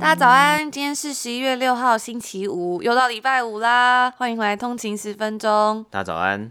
大家早安，今天是十一月六号，星期五，又到礼拜五啦！欢迎回来通勤十分钟。大家早安。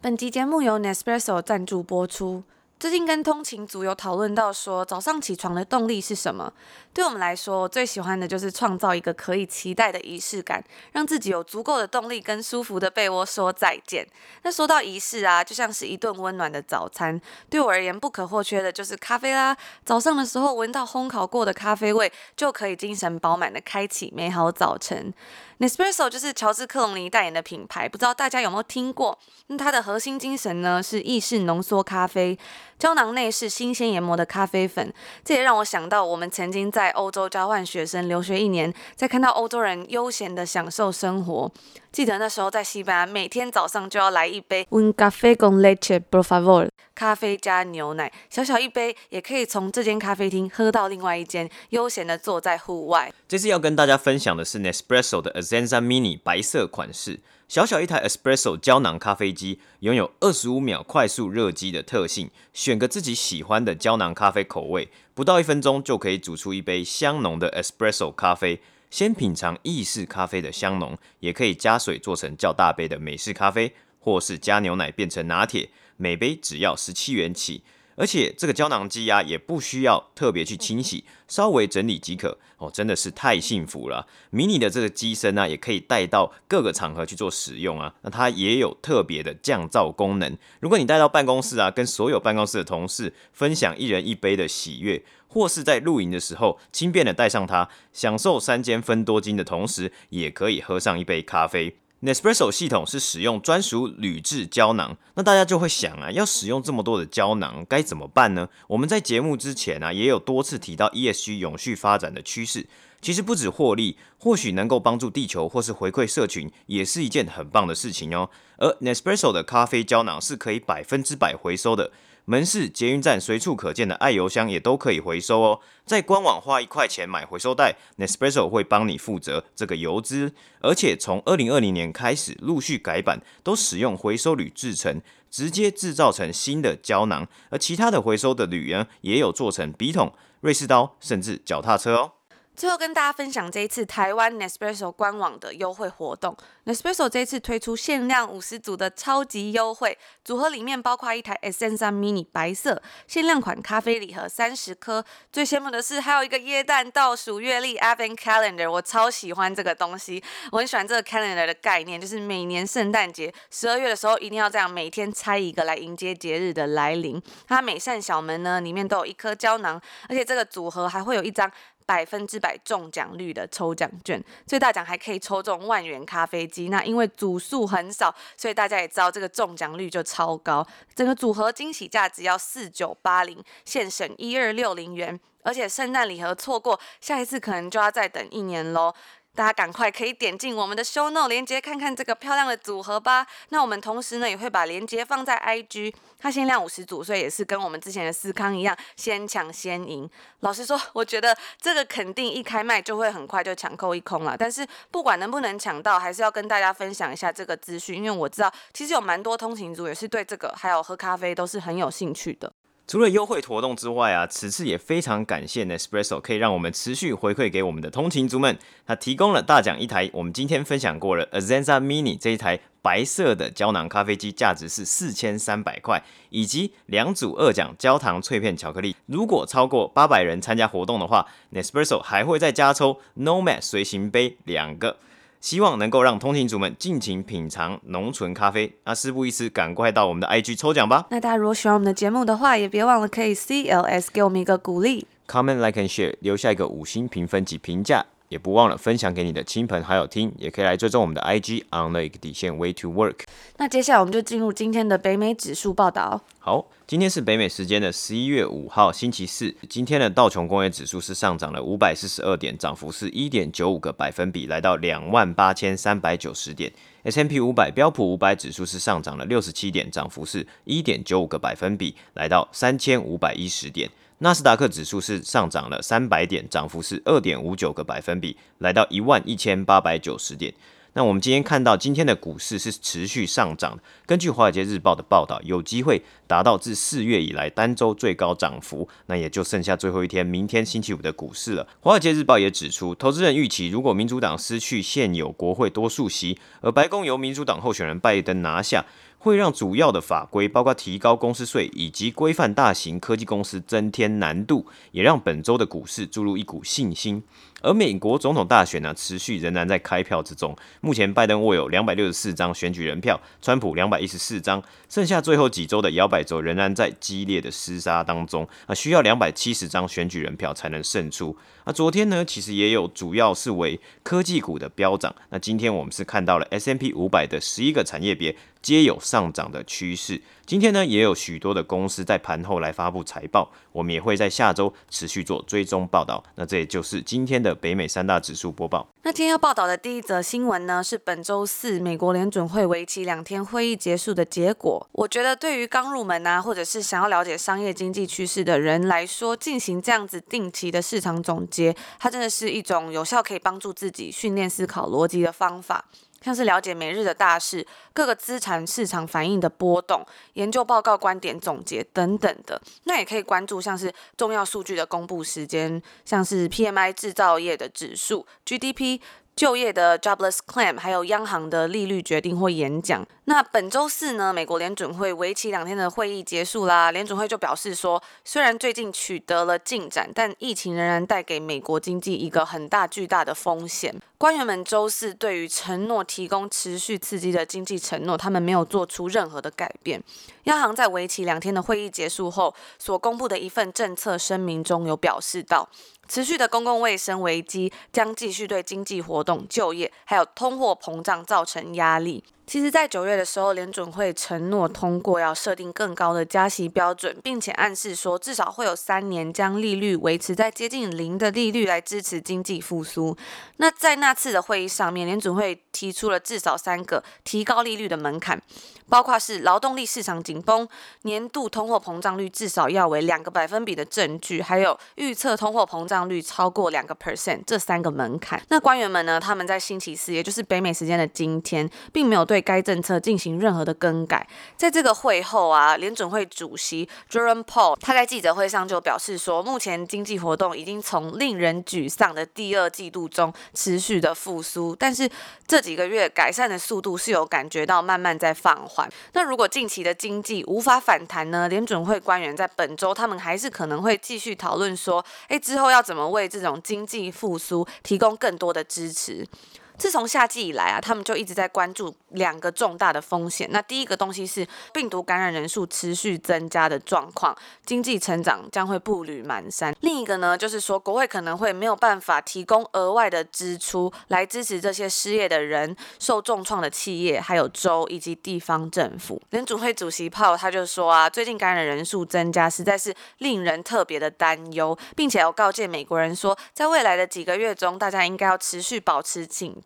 本集节目由 Nespresso 赞助播出。最近跟通勤族有讨论到说，早上起床的动力是什么？对我们来说，最喜欢的就是创造一个可以期待的仪式感，让自己有足够的动力跟舒服的被窝说再见。那说到仪式啊，就像是一顿温暖的早餐，对我而言不可或缺的就是咖啡啦。早上的时候闻到烘烤过的咖啡味，就可以精神饱满的开启美好早晨。Nespresso 就是乔治克隆尼代言的品牌，不知道大家有没有听过？那它的核心精神呢是意式浓缩咖啡，胶囊内是新鲜研磨的咖啡粉。这也让我想到我们曾经在欧洲交换学生留学一年，在看到欧洲人悠闲的享受生活。记得那时候在西班牙，每天早上就要来一杯 Un café con leche, por favor，咖啡加牛奶，小小一杯也可以从这间咖啡厅喝到另外一间，悠闲的坐在户外。这次要跟大家分享的是 Nespresso 的 Azenza Mini 白色款式，小小一台 Espresso 胶囊咖啡机，拥有二十五秒快速热机的特性，选个自己喜欢的胶囊咖啡口味，不到一分钟就可以煮出一杯香浓的 Espresso 咖啡。先品尝意式咖啡的香浓，也可以加水做成较大杯的美式咖啡，或是加牛奶变成拿铁，每杯只要十七元起。而且这个胶囊机啊，也不需要特别去清洗，稍微整理即可哦，真的是太幸福了。迷你的这个机身呢、啊，也可以带到各个场合去做使用啊。那它也有特别的降噪功能，如果你带到办公室啊，跟所有办公室的同事分享一人一杯的喜悦，或是在露营的时候轻便的带上它，享受三间分多金的同时，也可以喝上一杯咖啡。Nespresso 系统是使用专属铝制胶囊，那大家就会想啊，要使用这么多的胶囊该怎么办呢？我们在节目之前啊，也有多次提到 ESG 永续发展的趋势，其实不止获利，或许能够帮助地球或是回馈社群，也是一件很棒的事情哦。而 Nespresso 的咖啡胶囊是可以百分之百回收的。门市、捷运站随处可见的爱油箱也都可以回收哦。在官网花一块钱买回收袋，Nespresso 会帮你负责这个油资。而且从二零二零年开始陆续改版，都使用回收铝制成，直接制造成新的胶囊。而其他的回收的铝呢，也有做成笔筒、瑞士刀，甚至脚踏车哦。最后跟大家分享这一次台湾 Nespresso 官网的优惠活动。Nespresso 这一次推出限量五十组的超级优惠组合，里面包括一台 Essenza Mini 白色限量款咖啡礼盒三十颗。最羡慕的是还有一个椰蛋倒数月历 Advent Calendar，我超喜欢这个东西，我很喜欢这个 Calendar 的概念，就是每年圣诞节十二月的时候一定要这样每天拆一个来迎接节日的来临。它每扇小门呢里面都有一颗胶囊，而且这个组合还会有一张。百分之百中奖率的抽奖券，最大奖还可以抽中万元咖啡机。那因为组数很少，所以大家也知道这个中奖率就超高。整个组合惊喜价只要四九八零，现省一二六零元。而且圣诞礼盒错过，下一次可能就要再等一年喽。大家赶快可以点进我们的 show note 链接，看看这个漂亮的组合吧。那我们同时呢也会把链接放在 IG，它限量五十组，所以也是跟我们之前的思康一样，先抢先赢。老实说，我觉得这个肯定一开卖就会很快就抢购一空了。但是不管能不能抢到，还是要跟大家分享一下这个资讯，因为我知道其实有蛮多通勤族也是对这个还有喝咖啡都是很有兴趣的。除了优惠活动之外啊，此次也非常感谢 Nespresso 可以让我们持续回馈给我们的通勤族们。他提供了大奖一台，我们今天分享过了 Azanza Mini 这一台白色的胶囊咖啡机，价值是四千三百块，以及两组二奖焦糖脆片巧克力。如果超过八百人参加活动的话，Nespresso 还会再加抽 Nomad 随行杯两个。希望能够让通勤族们尽情品尝浓醇咖啡。那事不宜迟，赶快到我们的 IG 抽奖吧。那大家如果喜欢我们的节目的话，也别忘了可以 CLS 给我们一个鼓励，Comment Like and Share，留下一个五星评分及评价。也不忘了分享给你的亲朋好友听，也可以来追踪我们的 IG on the 底线 Way to Work。那接下来我们就进入今天的北美指数报道。好，今天是北美时间的十一月五号星期四。今天的道琼工业指数是上涨了五百四十二点，涨幅是一点九五个百分比，来到两万八千三百九十点。S M P 五百标普五百指数是上涨了六十七点，涨幅是一点九五个百分比，来到三千五百一十点。纳斯达克指数是上涨了三百点，涨幅是二点五九个百分比，来到一万一千八百九十点。那我们今天看到今天的股市是持续上涨，根据华尔街日报的报道，有机会达到自四月以来单周最高涨幅。那也就剩下最后一天，明天星期五的股市了。华尔街日报也指出，投资人预期如果民主党失去现有国会多数席，而白宫由民主党候选人拜登拿下。会让主要的法规，包括提高公司税以及规范大型科技公司增添难度，也让本周的股市注入一股信心。而美国总统大选呢，持续仍然在开票之中。目前拜登握有两百六十四张选举人票，川普两百一十四张，剩下最后几周的摇摆州仍然在激烈的厮杀当中啊，需要两百七十张选举人票才能胜出。那昨天呢，其实也有主要是为科技股的飙涨。那今天我们是看到了 S M P 五百的十一个产业别皆有上涨的趋势。今天呢，也有许多的公司在盘后来发布财报，我们也会在下周持续做追踪报道。那这也就是今天的北美三大指数播报。那今天要报道的第一则新闻呢，是本周四美国联准会为期两天会议结束的结果。我觉得对于刚入门啊，或者是想要了解商业经济趋势的人来说，进行这样子定期的市场总结，它真的是一种有效可以帮助自己训练思考逻辑的方法。像是了解每日的大事、各个资产市场反应的波动、研究报告观点总结等等的，那也可以关注像是重要数据的公布时间，像是 PMI 制造业的指数、GDP。就业的 jobless claim，还有央行的利率决定或演讲。那本周四呢，美国联准会为期两天的会议结束啦。联准会就表示说，虽然最近取得了进展，但疫情仍然带给美国经济一个很大巨大的风险。官员们周四对于承诺提供持续刺激的经济承诺，他们没有做出任何的改变。央行在为期两天的会议结束后所公布的一份政策声明中有表示到。持续的公共卫生危机将继续对经济活动、就业还有通货膨胀造成压力。其实，在九月的时候，联准会承诺通过要设定更高的加息标准，并且暗示说至少会有三年将利率维持在接近零的利率来支持经济复苏。那在那次的会议上面，联准会提出了至少三个提高利率的门槛，包括是劳动力市场紧绷、年度通货膨胀率至少要为两个百分比的证据，还有预测通货膨胀率超过两个 percent 这三个门槛。那官员们呢，他们在星期四，也就是北美时间的今天，并没有对该政策进行任何的更改。在这个会后啊，联准会主席 Jerome Powell 他在记者会上就表示说，目前经济活动已经从令人沮丧的第二季度中持续的复苏，但是这几个月改善的速度是有感觉到慢慢在放缓。那如果近期的经济无法反弹呢？联准会官员在本周他们还是可能会继续讨论说，哎，之后要怎么为这种经济复苏提供更多的支持。自从夏季以来啊，他们就一直在关注两个重大的风险。那第一个东西是病毒感染人数持续增加的状况，经济成长将会步履蹒跚。另一个呢，就是说国会可能会没有办法提供额外的支出来支持这些失业的人、受重创的企业、还有州以及地方政府。联组会主席炮他就说啊，最近感染人数增加实在是令人特别的担忧，并且要告诫美国人说，在未来的几个月中，大家应该要持续保持警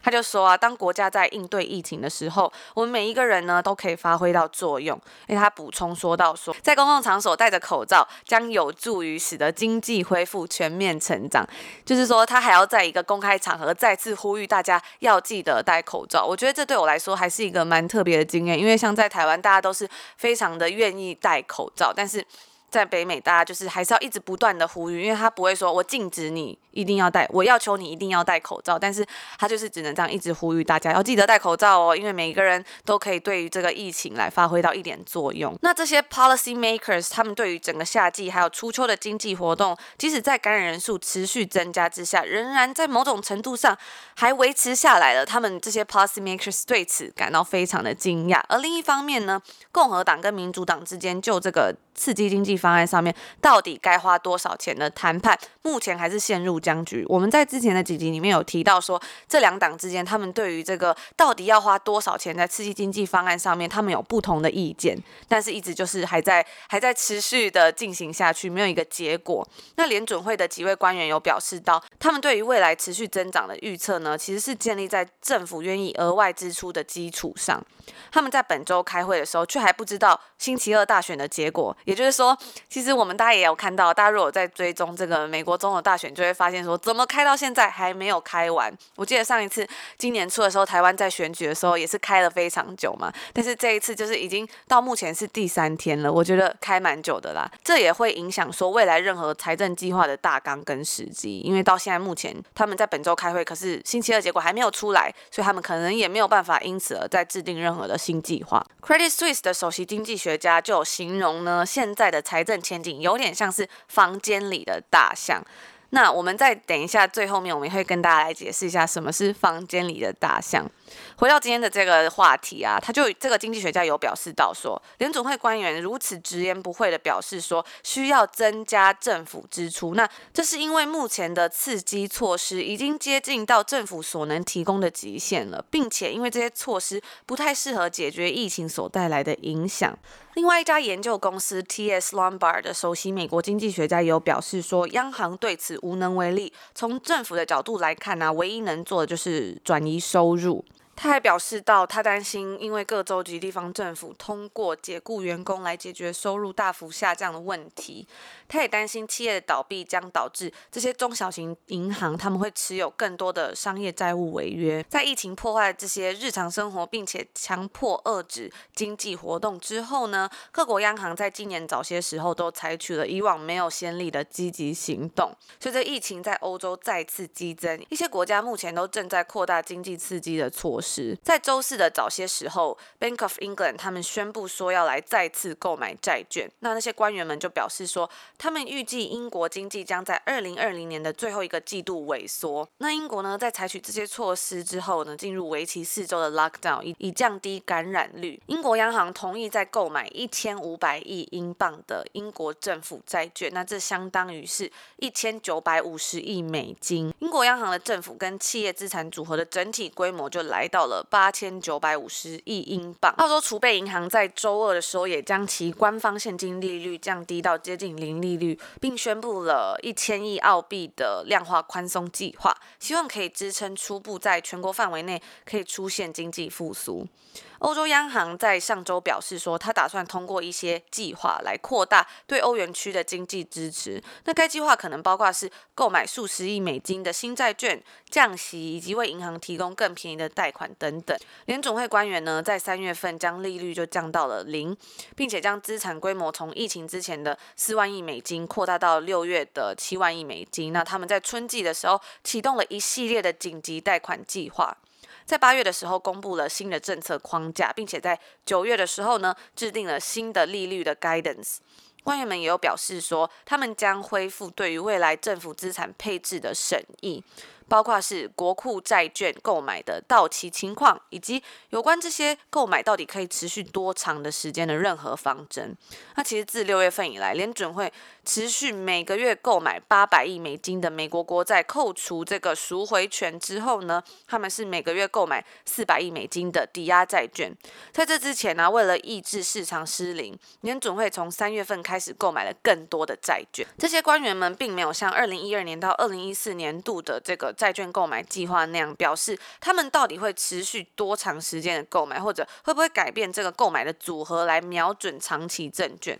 他就说啊，当国家在应对疫情的时候，我们每一个人呢都可以发挥到作用。因为他补充说到说，在公共场所戴着口罩将有助于使得经济恢复全面成长。就是说，他还要在一个公开场合再次呼吁大家要记得戴口罩。我觉得这对我来说还是一个蛮特别的经验，因为像在台湾，大家都是非常的愿意戴口罩，但是。在北美，大家就是还是要一直不断的呼吁，因为他不会说我禁止你一定要戴，我要求你一定要戴口罩，但是他就是只能这样一直呼吁大家要记得戴口罩哦，因为每一个人都可以对于这个疫情来发挥到一点作用。那这些 policy makers 他们对于整个夏季还有初秋的经济活动，即使在感染人数持续增加之下，仍然在某种程度上还维持下来了。他们这些 policy makers 对此感到非常的惊讶。而另一方面呢，共和党跟民主党之间就这个。刺激经济方案上面，到底该花多少钱的谈判，目前还是陷入僵局。我们在之前的几集里面有提到说，这两党之间他们对于这个到底要花多少钱在刺激经济方案上面，他们有不同的意见，但是一直就是还在还在持续的进行下去，没有一个结果。那联准会的几位官员有表示到，他们对于未来持续增长的预测呢，其实是建立在政府愿意额外支出的基础上。他们在本周开会的时候，却还不知道星期二大选的结果。也就是说，其实我们大家也有看到，大家如果在追踪这个美国总统大选，就会发现说，怎么开到现在还没有开完？我记得上一次今年初的时候，台湾在选举的时候也是开了非常久嘛。但是这一次就是已经到目前是第三天了，我觉得开蛮久的啦。这也会影响说未来任何财政计划的大纲跟时机，因为到现在目前他们在本周开会，可是星期二结果还没有出来，所以他们可能也没有办法因此而再制定任何的新计划。Credit Suisse 的首席经济学家就有形容呢，现在的财政前景有点像是房间里的大象。那我们再等一下，最后面我们会跟大家来解释一下什么是房间里的大象。回到今天的这个话题啊，他就这个经济学家有表示到说，联准会官员如此直言不讳的表示说，需要增加政府支出。那这是因为目前的刺激措施已经接近到政府所能提供的极限了，并且因为这些措施不太适合解决疫情所带来的影响。另外一家研究公司 T.S. Lombard 的首席美国经济学家也有表示说，央行对此无能为力。从政府的角度来看呢、唯一能做的就是转移收入。他还表示到，他担心因为各州及地方政府通过解雇员工来解决收入大幅下降的问题。他也担心企业的倒闭将导致这些中小型银行他们会持有更多的商业债务违约。在疫情破坏这些日常生活，并且强迫遏制经济活动之后呢，各国央行在今年早些时候都采取了以往没有先例的积极行动。随着疫情在欧洲再次激增，一些国家目前都正在扩大经济刺激的措施。在周四的早些时候，Bank of England 他们宣布说要来再次购买债券。那那些官员们就表示说，他们预计英国经济将在二零二零年的最后一个季度萎缩。那英国呢，在采取这些措施之后呢，进入为期四周的 lockdown，以以降低感染率。英国央行同意再购买一千五百亿英镑的英国政府债券，那这相当于是一千九百五十亿美金。英国央行的政府跟企业资产组合的整体规模就来到。到了八千九百五十亿英镑。澳洲储备银行在周二的时候也将其官方现金利率降低到接近零利率，并宣布了一千亿澳币的量化宽松计划，希望可以支撑初步在全国范围内可以出现经济复苏。欧洲央行在上周表示说，他打算通过一些计划来扩大对欧元区的经济支持。那该计划可能包括是购买数十亿美金的新债券、降息以及为银行提供更便宜的贷款等等。联总会官员呢，在三月份将利率就降到了零，并且将资产规模从疫情之前的四万亿美金扩大到六月的七万亿美金。那他们在春季的时候启动了一系列的紧急贷款计划。在八月的时候公布了新的政策框架，并且在九月的时候呢，制定了新的利率的 guidance。官员们也有表示说，他们将恢复对于未来政府资产配置的审议。包括是国库债券购买的到期情况，以及有关这些购买到底可以持续多长的时间的任何方针。那其实自六月份以来，联准会持续每个月购买八百亿美金的美国国债，扣除这个赎回权之后呢，他们是每个月购买四百亿美金的抵押债券。在这之前呢、为了抑制市场失灵，联准会从三月份开始购买了更多的债券。这些官员们并没有像二零一二年到二零一四年度的这个。债券购买计划那样表示，他们到底会持续多长时间的购买，或者会不会改变这个购买的组合来瞄准长期证券？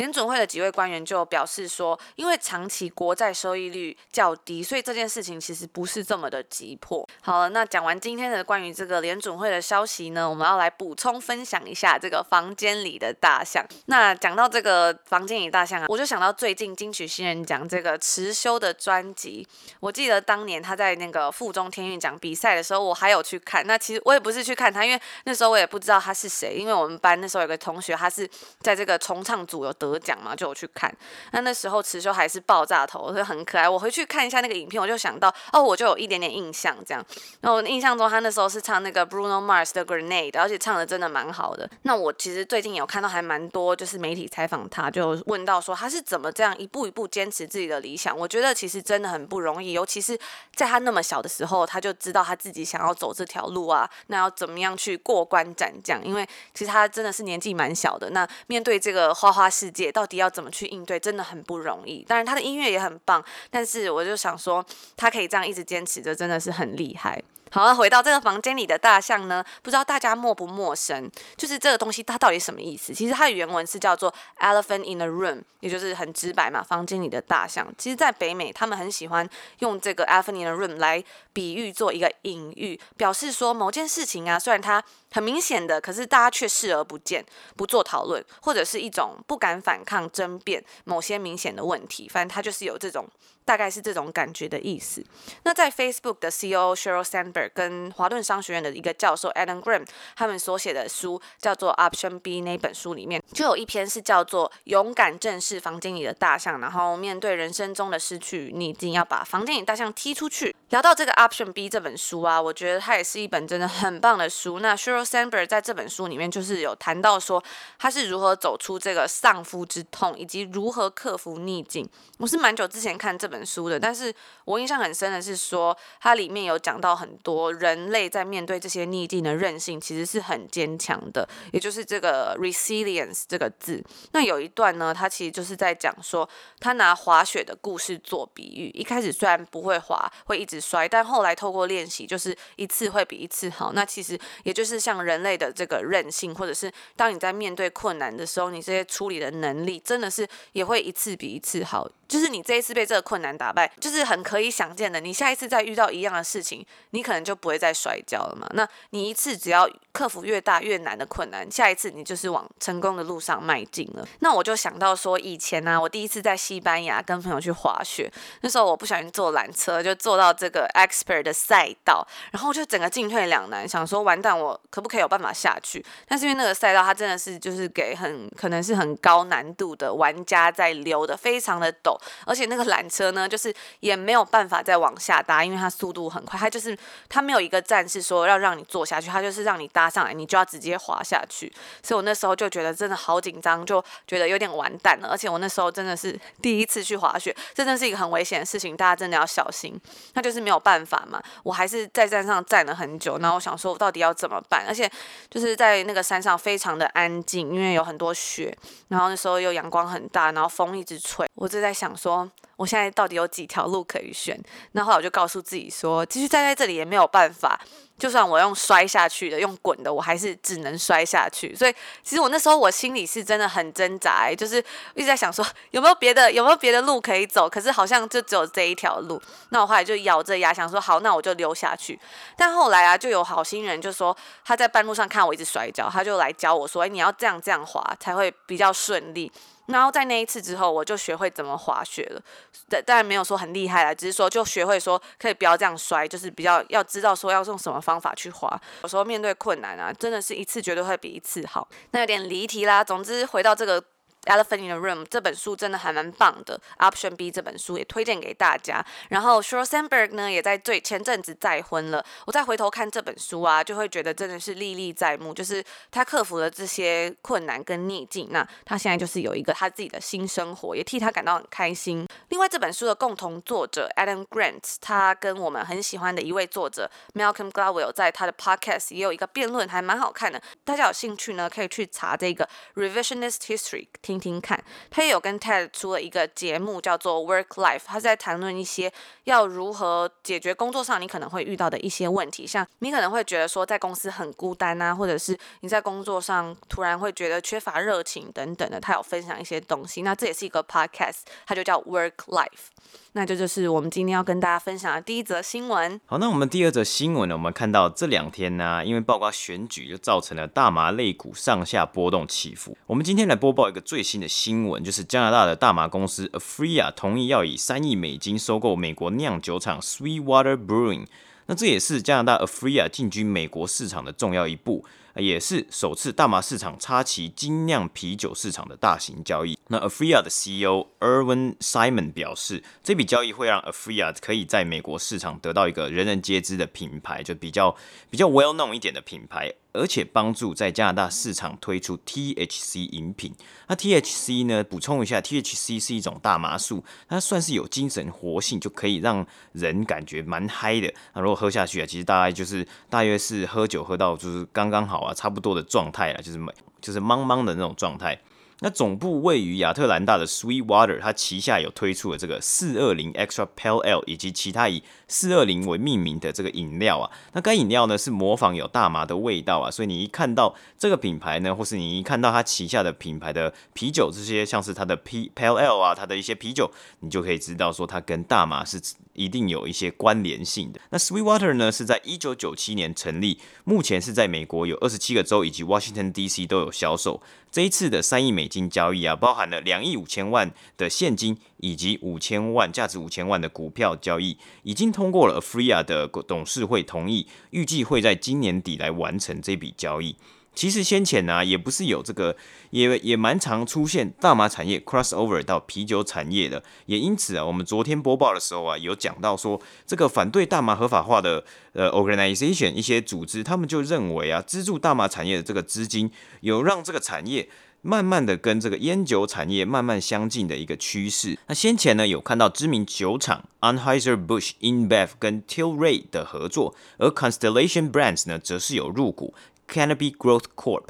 联准会的几位官员就表示说，因为长期国债收益率较低，所以这件事情其实不是这么的急迫。好了，那讲完今天的关于这个联准会的消息呢，我们要来补充分享一下这个房间里的大象。那讲到这个房间里大象啊，我就想到最近金曲新人奖这个持修的专辑。我记得当年他在那个附中天韵奖比赛的时候，我还有去看。那其实我也不是去看他，因为那时候我也不知道他是谁，因为我们班那时候有个同学，他是在这个重唱组有得。得奖嘛，就有去看。那那时候池修还是爆炸头，所以很可爱。我回去看一下那个影片，我就想到哦，我就有一点点印象这样。然后我印象中他那时候是唱那个 Bruno Mars 的 Grenade，而且唱的真的蛮好的。那我其实最近有看到还蛮多，就是媒体采访他，就问到说他是怎么这样一步一步坚持自己的理想。我觉得其实真的很不容易，尤其是在他那么小的时候，他就知道他自己想要走这条路啊，那要怎么样去过关斩将？因为其实他真的是年纪蛮小的，那面对这个花花世界，到底要怎么去应对，真的很不容易。当然他的音乐也很棒，但是我就想说，他可以这样一直坚持着，真的是很厉害。好了，回到这个房间里的大象呢，不知道大家陌不陌生？就是这个东西它到底什么意思？其实它的原文是叫做 elephant in the room，也就是很直白嘛，房间里的大象。其实，在北美，他们很喜欢用这个 elephant in the room 来比喻做一个隐喻，表示说某件事情啊，虽然它很明显的，可是大家却视而不见，不做讨论，或者是一种不敢反抗、争辩某些明显的问题。反正它就是有这种。大概是这种感觉的意思。那在 Facebook 的 CEO Sheryl Sandberg 跟华顿商学院的一个教授 Adam Grant 他们所写的书叫做 Option B 那本书里面，就有一篇是叫做“勇敢正视房间里的大象”，然后面对人生中的失去你一定，要把房间里大象踢出去。聊到这个 Option B 这本书啊，我觉得它也是一本真的很棒的书。那 Sheryl Sandberg 在这本书里面就是有谈到说，他是如何走出这个丧夫之痛，以及如何克服逆境。我是蛮久之前看这本书的，但是我印象很深的是说，它里面有讲到很多人类在面对这些逆境的韧性，其实是很坚强的，也就是这个 resilience 这个字。那有一段呢，他其实就是在讲说，他拿滑雪的故事做比喻，一开始虽然不会滑，会一直。摔，但后来透过练习，就是一次会比一次好。那其实也就是像人类的这个韧性，或者是当你在面对困难的时候，你这些处理的能力，真的是也会一次比一次好。就是你这一次被这个困难打败，就是很可以想见的。你下一次再遇到一样的事情，你可能就不会再摔跤了嘛。那你一次只要克服越大越难的困难，下一次你就是往成功的路上迈进了。那我就想到说，以前呢、我第一次在西班牙跟朋友去滑雪，那时候我不小心坐缆车，就坐到这个 expert 的赛道，然后就整个进退两难，想说完蛋，我可不可以有办法下去？但是因为那个赛道它真的是就是给很可能是很高难度的玩家在留的，非常的陡。而且那个缆车呢，就是也没有办法再往下搭，因为它速度很快，它就是它没有一个站是说要让你坐下去，它就是让你搭上来，你就要直接滑下去。所以我那时候就觉得真的好紧张，就觉得有点完蛋了。而且我那时候真的是第一次去滑雪，这真的是一个很危险的事情，大家真的要小心。那就是没有办法嘛，我还是在站上站了很久，然后我想说我到底要怎么办？而且就是在那个山上非常的安静，因为有很多雪，然后那时候又阳光很大，然后风一直吹，我就在想说。我现在到底有几条路可以选？那后来我就告诉自己说，继续站在这里也没有办法。就算我用摔下去的，用滚的，我还是只能摔下去。所以其实我那时候我心里是真的很挣扎，就是一直在想说有没有别的，有没有别的路可以走？可是好像就只有这一条路。那我后来就咬着牙想说好，那我就溜下去。但后来啊，就有好心人就说他在半路上看我一直摔跤，他就来教我说，哎，你要这样这样滑才会比较顺利。然后在那一次之后，我就学会怎么滑雪了。但但没有说很厉害啦，只是说就学会说可以不要这样摔，就是比较要知道说要用什么方法去滑。有时候面对困难啊，真的是一次绝对会比一次好。那有点离题啦。总之回到这个。Elephant in the Room 这本书真的还蛮棒的，Option B 这本书也推荐给大家。然后 Sheryl Sandberg 呢也在最前阵子再婚了，我再回头看这本书啊，就会觉得真的是历历在目，就是他克服了这些困难跟逆境，那他现在就是有一个他自己的新生活，也替他感到很开心。另外这本书的共同作者 Adam Grant，他跟我们很喜欢的一位作者 Malcolm Gladwell 在他的 Podcast 也有一个辩论，还蛮好看的。大家有兴趣呢，可以去查这个 Revisionist History。听听看，他也有跟 TED 出了一个节目，叫做 Work Life，他在谈论一些要如何解决工作上你可能会遇到的一些问题，像你可能会觉得说在公司很孤单啊，或者是你在工作上突然会觉得缺乏热情等等的，他有分享一些东西。那这也是一个 podcast，它就叫 Work Life。那这就是我们今天要跟大家分享的第一则新闻。好，那我们第二则新闻呢？我们看到这两天呢、因为曝光选举，就造成了大麻类股上下波动起伏。我们今天来播报一个最新的新闻，就是加拿大的大麻公司 Afria 同意要以三亿美金收购美国酿酒厂 Sweetwater Brewing。那这也是加拿大 Afria 进军美国市场的重要一步。也是首次大麻市场插旗精酿啤酒市场的大型交易。那 Afria 的 CEO Irwin Simon 表示，这笔交易会让 Afria 可以在美国市场得到一个人人皆知的品牌，就比较比较 well known 一点的品牌。而且帮助在加拿大市场推出 THC 饮品。那 THC 呢？补充一下，THC 是一种大麻素，它算是有精神活性，就可以让人感觉蛮嗨的。那如果喝下去啊，其实大概就是大约是喝酒喝到就是刚刚好啊，差不多的状态啊，就是就是茫茫的那种状态。那总部位于亚特兰大的 Sweetwater，它旗下有推出了这个四二零 Extra Pale L 以及其他以四二零为命名的这个饮料啊。那该饮料呢是模仿有大麻的味道啊，所以你一看到这个品牌呢，或是你一看到它旗下的品牌的啤酒，这些像是它的 P Pale L 啊，它的一些啤酒，你就可以知道说它跟大麻是一定有一些关联性的。那 Sweetwater 呢是在一九九七年成立，目前是在美国有二十七个州以及 Washington DC 都有销售。这一次的三亿美金交易啊，包含了两亿五千万的现金以及五千万价值五千万的股票交易，已经通过了 Aphria 的董事会同意，预计会在今年底来完成这笔交易。其实先前呢、也不是有这个，也也蛮常出现大麻产业 crossover 到啤酒产业的，也因此啊，我们昨天播报的时候啊，有讲到说，这个反对大麻合法化的呃 organization 一些组织，他们就认为啊，资助大麻产业的这个资金，有让这个产业慢慢的跟这个烟酒产业慢慢相近的一个趋势。那先前呢，有看到知名酒厂 Anheuser-Busch InBev 跟 Tilray 的合作，而 Constellation Brands 呢，则是有入股。Canopy Growth Corp。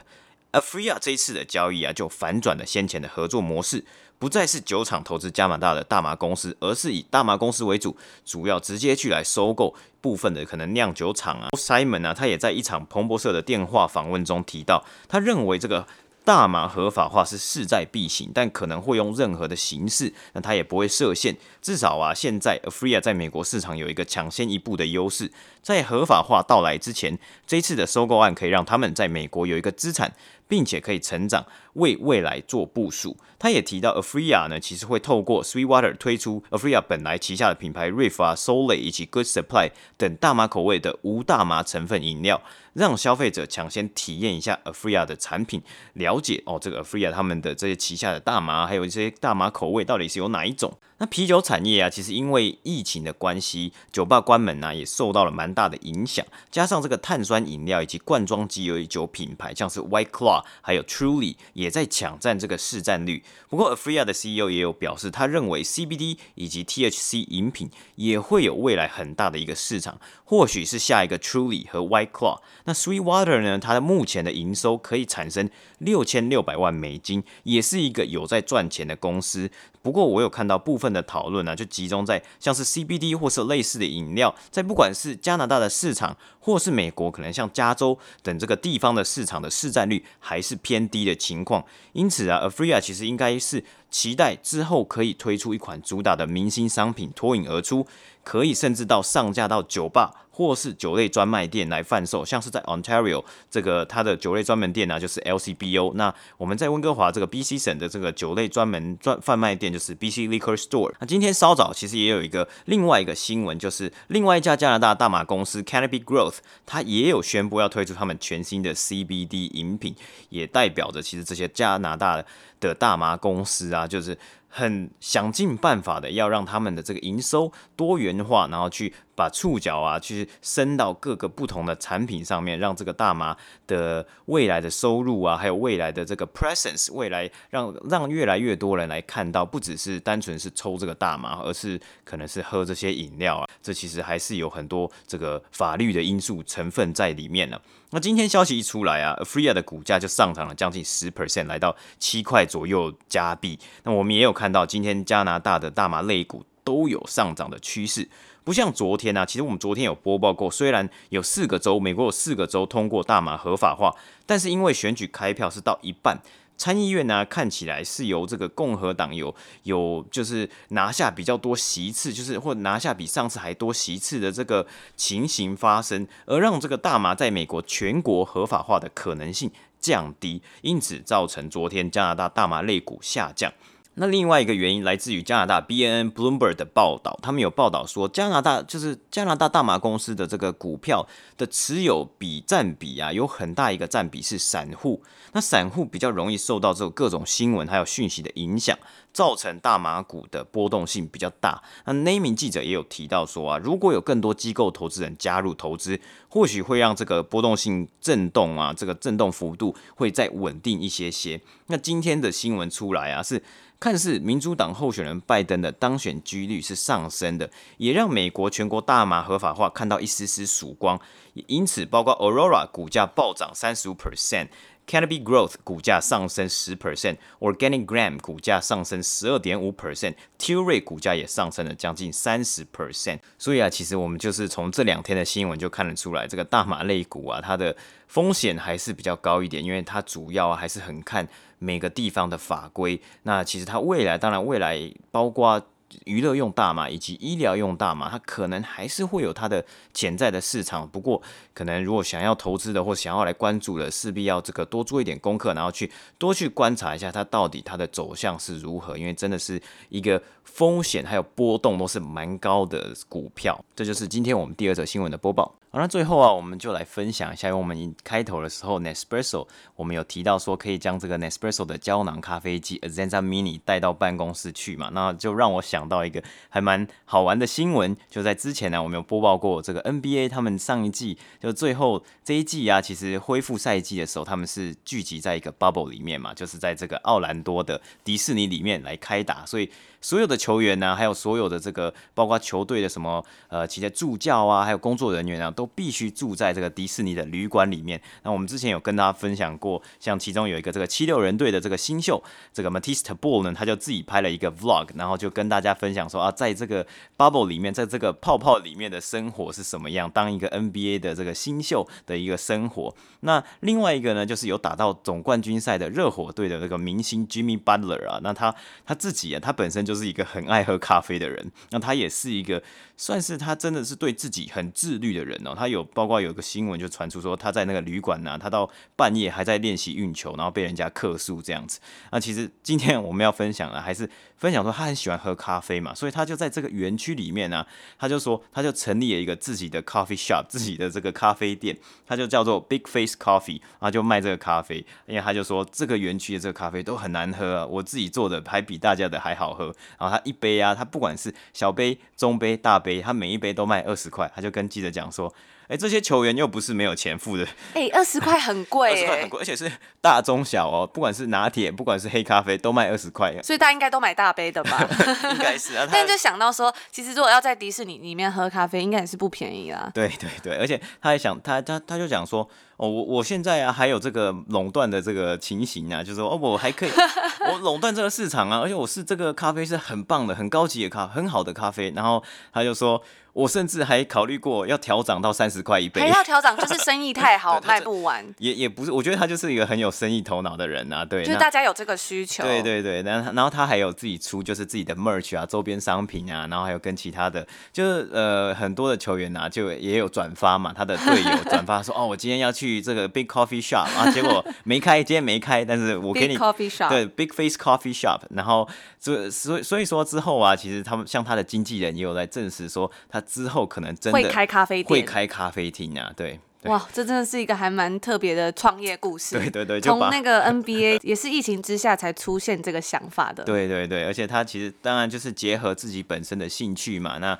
Afria 这一次的交易啊，就反转了先前的合作模式，不再是酒厂投资加拿大的大麻公司，而是以大麻公司为主，主要直接去来收购部分的可能酿酒厂啊。Simon 啊，他也在一场彭博社的电话访问中提到，他认为这个。大麻合法化是势在必行，但可能会用任何的形式，那它也不会设限。至少啊，现在 Afria 在美国市场有一个抢先一步的优势。在合法化到来之前，这一次的收购案可以让他们在美国有一个资产。并且可以成长，为未来做部署。他也提到，Afria 呢，其实会透过 Sweetwater 推出 Afria 本来旗下的品牌 Reef 啊、Sole 以及 Good Supply 等大麻口味的无大麻成分饮料，让消费者抢先体验一下 Afria 的产品，了解哦，这个 Afria 他们的这些旗下的大麻，还有一些大麻口味到底是有哪一种。那啤酒产业啊，其实因为疫情的关系，酒吧关门啊，也受到了蛮大的影响。加上这个碳酸饮料以及罐装鸡尾酒品牌，像是 White Claw 还有 Truly 也在抢占这个市占率。不过 Afria 的 CEO 也有表示，他认为 CBD 以及 THC 饮品也会有未来很大的一个市场，或许是下一个 Truly 和 White Claw。那 Sweetwater 呢，它的目前的营收可以产生六千六百万美金，也是一个有在赚钱的公司。不过，我有看到部分的讨论呢，就集中在像是 CBD 或是类似的饮料，在不管是加拿大的市场，或是美国，可能像加州等这个地方的市场的市占率还是偏低的情况。因此啊，Aphria 其实应该是期待之后可以推出一款主打的明星商品脱颖而出，可以甚至到上架到酒吧。或是酒类专卖店来贩售，像是在 Ontario 这个它的酒类专门店呢、就是 LCBO。那我们在温哥华这个 BC 省的这个酒类专门专贩卖店就是 BC Liquor Store。那今天稍早其实也有一个另外一个新闻，就是另外一家加拿大大麻公司 Canopy Growth，它也有宣布要推出他们全新的 CBD 饮品，也代表着其实这些加拿大的大麻公司啊，就是。很想尽办法的要让他们的这个营收多元化，然后去把触角啊去伸到各个不同的产品上面，让这个大麻的未来的收入啊，还有未来的这个 presence，未来让让越来越多人来看到，不只是单纯是抽这个大麻，而是可能是喝这些饮料啊，这其实还是有很多这个法律的因素成分在里面呢。那今天消息一出来啊，Aphria 的股价就上涨了将近十 percent，来到七块左右加币。那我们也有看到，今天加拿大的大麻类股都有上涨的趋势，不像昨天啊。其实我们昨天有播报过，虽然有四个州，美国有四个州通过大麻合法化，但是因为选举开票是到一半。参议院呢、看起来是由这个共和党有有就是拿下比较多席次，就是或拿下比上次还多席次的这个情形发生，而让这个大麻在美国全国合法化的可能性降低，因此造成昨天加拿大大麻类股下降。那另外一个原因来自于加拿大 BNN Bloomberg 的报道，他们有报道说，加拿大就是加拿大大麻公司的这个股票的持有比占比啊，有很大一个占比是散户。那散户比较容易受到这种各种新闻还有讯息的影响，造成大麻股的波动性比较大。那那名记者也有提到说啊，如果有更多机构投资人加入投资，或许会让这个波动性震动啊，这个震动幅度会再稳定一些些。那今天的新闻出来啊，是看似民主党候选人拜登的当选几率是上升的，也让美国全国大麻合法化看到一丝丝曙光。因此，包括 Aurora 股价暴涨三十五 percent。Canopy Growth 股价上升十 percent，Organic Gram 股价上升十二点五 percent，Tilray 股价也上升了将近三十 percent。所以啊，其实我们就是从这两天的新闻就看得出来，这个大麻类股啊，它的风险还是比较高一点，因为它主要还是很看每个地方的法规。那其实它未来，当然未来包括。娱乐用大码以及医疗用大码，它可能还是会有它的潜在的市场。不过，可能如果想要投资的或想要来关注的，势必要这个多做一点功课，然后去多去观察一下它到底它的走向是如何。因为真的是一个风险还有波动都是蛮高的股票。这就是今天我们第二则新闻的播报。好，那最后啊，我们就来分享一下，因为我们开头的时候，Nespresso 我们有提到说可以将这个 Nespresso 的胶囊咖啡机 Azenza Mini 带到办公室去嘛，那就让我想到一个还蛮好玩的新闻，就在之前呢，我们有播报过这个 NBA 他们上一季就最后这一季啊，其实恢复赛季的时候，他们是聚集在一个 bubble 里面嘛，就是在这个奥兰多的迪士尼里面来开打，所以。所有的球员呢、还有所有的这个，包括球队的什么呃，其他助教啊，还有工作人员啊，都必须住在这个迪士尼的旅馆里面。那我们之前有跟大家分享过，像其中有一个这个七六人队的这个新秀，这个 Matista Bull 呢，他就自己拍了一个 Vlog，然后就跟大家分享说啊，在这个 bubble 里面，在这个泡泡里面的生活是什么样，当一个 NBA 的这个新秀的一个生活。那另外一个呢，就是有打到总冠军赛的热火队的这个明星 Jimmy Butler 啊，那他他自己啊，他本身就就是一个很爱喝咖啡的人，那他也是一个算是他真的是对自己很自律的人哦。他有包括有一个新闻就传出说他在那个旅馆呐，他到半夜还在练习运球，然后被人家客诉这样子。那其实今天我们要分享的还是分享说他很喜欢喝咖啡嘛，所以他就在这个园区里面呢，他就说他就成立了一个自己的 coffee shop，自己的这个咖啡店，他就叫做 Big Face Coffee，然后就卖这个咖啡。因为他就说这个园区的这个咖啡都很难喝啊，我自己做的还比大家的还好喝。然后他一杯啊，他不管是小杯、中杯、大杯，他每一杯都卖二十块。他就跟记者讲说：“哎，这些球员又不是没有钱付的。哎，二十块很 贵，二十块很贵，而且是大中小哦，不管是拿铁，不管是黑咖啡，都卖二十块。所以大家应该都买大杯的吧？应该是啊。但就想到说，其实如果要在迪士尼里面喝咖啡，应该也是不便宜啦。对对对，而且他还想，他他他就讲说。”哦，我我现在啊，还有这个垄断的这个情形啊，就是说，哦，我还可以，我垄断这个市场啊，而且我是这个咖啡是很棒的、很高级的咖，很好的咖啡。然后他就说。我甚至还考虑过要调涨到三十块一杯，还要调涨，就是生意太好 卖不完。也也不是，我觉得他就是一个很有生意头脑的人啊，对，就是大家有这个需求。对对对，然后然后他还有自己出就是自己的 merch 啊，周边商品啊，然后还有跟其他的，就是呃很多的球员啊，就也有转发嘛，他的队友转发说哦，我今天要去这个 big coffee shop 啊，结果 没开，今天没开，但是我给你 coffee shop，对 big face coffee shop，然后所所以所以说之后啊，其实他们像他的经纪人也有在证实说，他之后可能。真的会开咖啡店，会开咖啡厅啊，对！对，哇，这真的是一个还蛮特别的创业故事。对对对，从那个 NBA 也是疫情之下才出现这个想法的。对对对，而且他其实当然就是结合自己本身的兴趣嘛，那。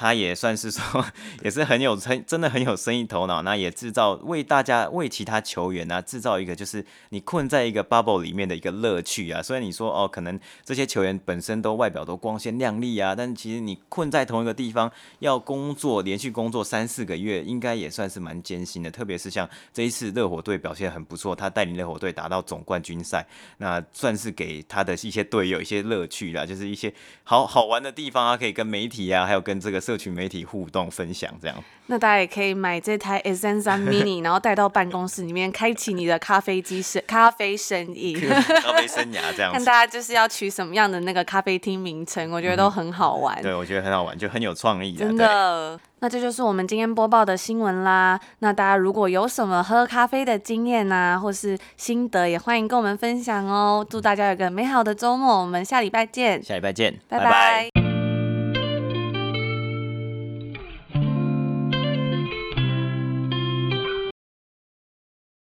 他也算是说，也是很有真真的很有生意头脑，那也制造为大家为其他球员啊制造一个就是你困在一个 bubble 里面的一个乐趣啊。虽然你说哦，可能这些球员本身都外表都光鲜亮丽啊，但其实你困在同一个地方要工作，连续工作三四个月，应该也算是蛮艰辛的。特别是像这一次热火队表现很不错，他带领热火队打到总冠军赛，那算是给他的一些队友一些乐趣啦，就是一些好好玩的地方啊，可以跟媒体啊，还有跟这个。社群媒体互动分享这样。那大家也可以买这台 Essenza Mini，然后带到办公室里面，开启你的咖啡机生 咖啡生意，咖啡生涯这样。看大家就是要取什么样的那个咖啡厅名称，我觉得都很好玩。嗯、对，我觉得很好玩，就很有创意。真的。那这就是我们今天播报的新闻啦。那大家如果有什么喝咖啡的经验啊，或是心得，也欢迎跟我们分享哦。祝大家有个美好的周末，我们下礼拜见。下礼拜见，拜拜。拜拜。